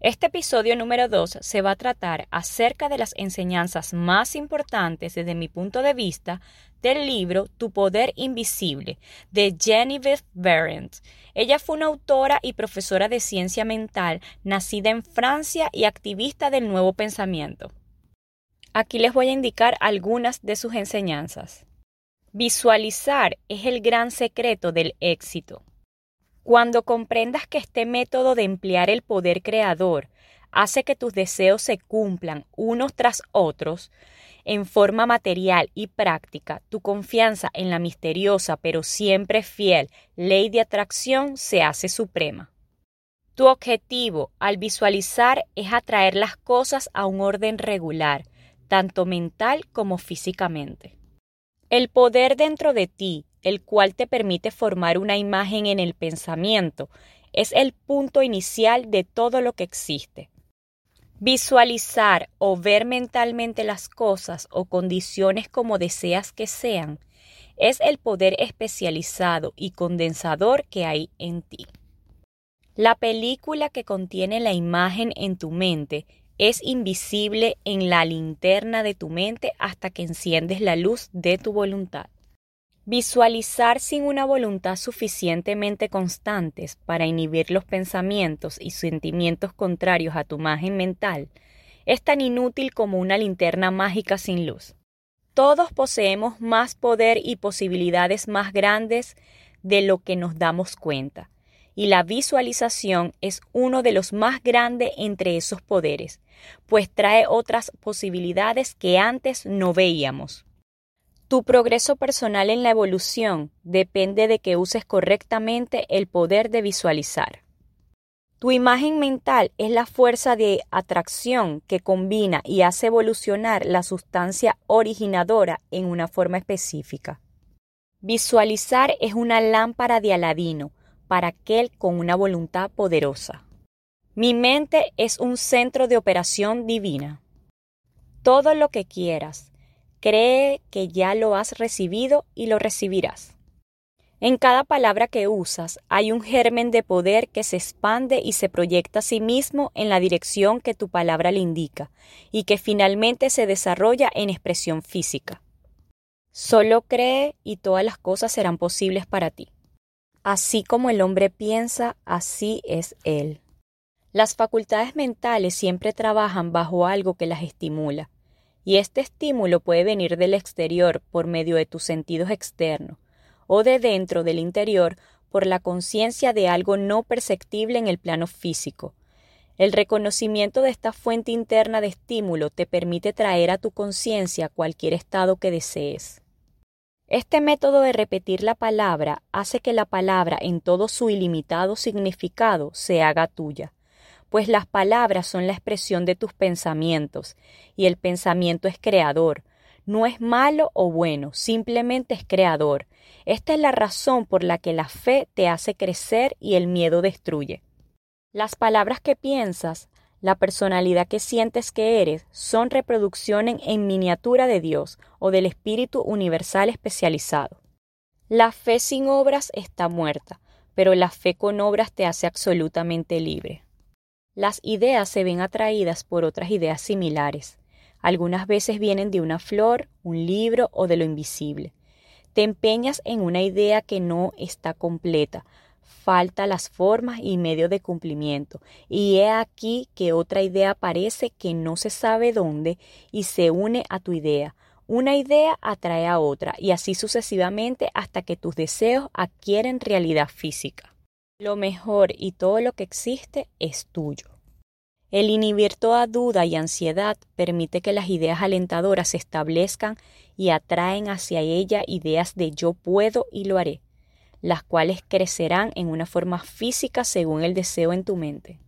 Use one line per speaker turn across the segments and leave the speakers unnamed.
Este episodio número 2 se va a tratar acerca de las enseñanzas más importantes desde mi punto de vista del libro Tu Poder Invisible de Genevieve Berendt. Ella fue una autora y profesora de ciencia mental nacida en Francia y activista del nuevo pensamiento. Aquí les voy a indicar algunas de sus enseñanzas. Visualizar es el gran secreto del éxito. Cuando comprendas que este método de emplear el poder creador hace que tus deseos se cumplan unos tras otros, en forma material y práctica, tu confianza en la misteriosa pero siempre fiel ley de atracción se hace suprema. Tu objetivo al visualizar es atraer las cosas a un orden regular, tanto mental como físicamente. El poder dentro de ti el cual te permite formar una imagen en el pensamiento, es el punto inicial de todo lo que existe. Visualizar o ver mentalmente las cosas o condiciones como deseas que sean es el poder especializado y condensador que hay en ti. La película que contiene la imagen en tu mente es invisible en la linterna de tu mente hasta que enciendes la luz de tu voluntad. Visualizar sin una voluntad suficientemente constantes para inhibir los pensamientos y sentimientos contrarios a tu imagen mental es tan inútil como una linterna mágica sin luz. Todos poseemos más poder y posibilidades más grandes de lo que nos damos cuenta, y la visualización es uno de los más grandes entre esos poderes, pues trae otras posibilidades que antes no veíamos. Tu progreso personal en la evolución depende de que uses correctamente el poder de visualizar. Tu imagen mental es la fuerza de atracción que combina y hace evolucionar la sustancia originadora en una forma específica. Visualizar es una lámpara de Aladino para aquel con una voluntad poderosa. Mi mente es un centro de operación divina. Todo lo que quieras, Cree que ya lo has recibido y lo recibirás. En cada palabra que usas hay un germen de poder que se expande y se proyecta a sí mismo en la dirección que tu palabra le indica y que finalmente se desarrolla en expresión física. Solo cree y todas las cosas serán posibles para ti. Así como el hombre piensa, así es él. Las facultades mentales siempre trabajan bajo algo que las estimula y este estímulo puede venir del exterior por medio de tus sentidos externos o de dentro del interior por la conciencia de algo no perceptible en el plano físico. El reconocimiento de esta fuente interna de estímulo te permite traer a tu conciencia cualquier estado que desees. Este método de repetir la palabra hace que la palabra en todo su ilimitado significado se haga tuya pues las palabras son la expresión de tus pensamientos, y el pensamiento es creador. No es malo o bueno, simplemente es creador. Esta es la razón por la que la fe te hace crecer y el miedo destruye. Las palabras que piensas, la personalidad que sientes que eres, son reproducciones en miniatura de Dios o del Espíritu Universal especializado. La fe sin obras está muerta, pero la fe con obras te hace absolutamente libre. Las ideas se ven atraídas por otras ideas similares. Algunas veces vienen de una flor, un libro o de lo invisible. Te empeñas en una idea que no está completa, falta las formas y medio de cumplimiento, y he aquí que otra idea aparece que no se sabe dónde y se une a tu idea. Una idea atrae a otra y así sucesivamente hasta que tus deseos adquieren realidad física. Lo mejor y todo lo que existe es tuyo. El inhibir toda duda y ansiedad permite que las ideas alentadoras se establezcan y atraen hacia ella ideas de yo puedo y lo haré, las cuales crecerán en una forma física según el deseo en tu mente.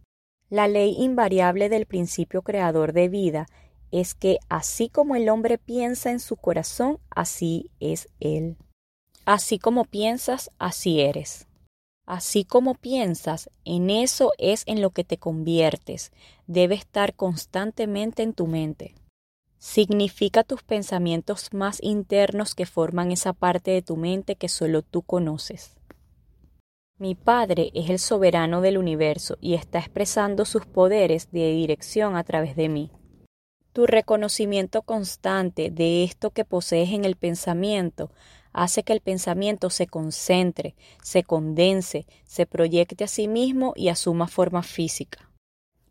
La ley invariable del principio creador de vida es que así como el hombre piensa en su corazón, así es él. Así como piensas, así eres. Así como piensas, en eso es en lo que te conviertes. Debe estar constantemente en tu mente. Significa tus pensamientos más internos que forman esa parte de tu mente que solo tú conoces. Mi Padre es el soberano del universo y está expresando sus poderes de dirección a través de mí. Tu reconocimiento constante de esto que posees en el pensamiento hace que el pensamiento se concentre, se condense, se proyecte a sí mismo y asuma forma física.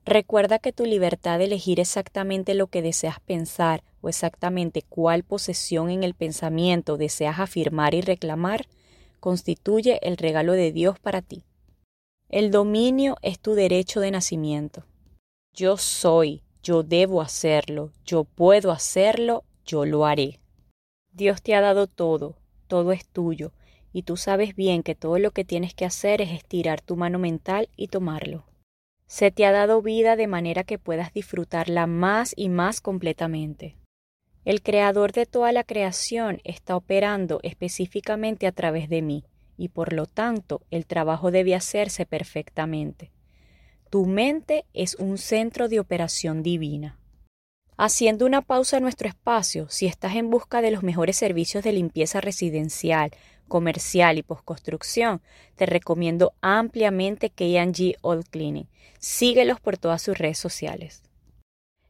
Recuerda que tu libertad de elegir exactamente lo que deseas pensar o exactamente cuál posesión en el pensamiento deseas afirmar y reclamar constituye el regalo de Dios para ti. El dominio es tu derecho de nacimiento. Yo soy, yo debo hacerlo, yo puedo hacerlo, yo lo haré. Dios te ha dado todo, todo es tuyo, y tú sabes bien que todo lo que tienes que hacer es estirar tu mano mental y tomarlo. Se te ha dado vida de manera que puedas disfrutarla más y más completamente. El creador de toda la creación está operando específicamente a través de mí, y por lo tanto el trabajo debe hacerse perfectamente. Tu mente es un centro de operación divina. Haciendo una pausa en nuestro espacio, si estás en busca de los mejores servicios de limpieza residencial, comercial y postconstrucción, te recomiendo ampliamente KG Old Cleaning. Síguelos por todas sus redes sociales.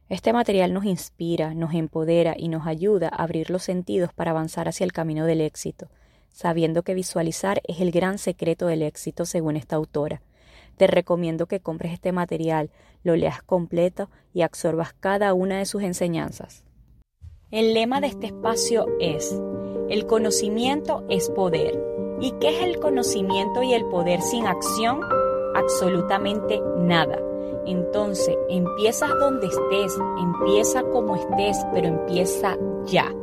Este material nos inspira, nos empodera y nos ayuda a abrir los sentidos para avanzar hacia el camino del éxito, sabiendo que visualizar es el gran secreto del éxito según esta autora. Te recomiendo que compres este material, lo leas completo y absorbas cada una de sus enseñanzas. El lema de este espacio es, el conocimiento es poder. ¿Y qué es el conocimiento y el poder sin acción? Absolutamente nada. Entonces, empiezas donde estés, empieza como estés, pero empieza ya.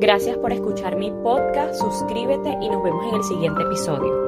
Gracias por escuchar mi podcast, suscríbete y nos vemos en el siguiente episodio.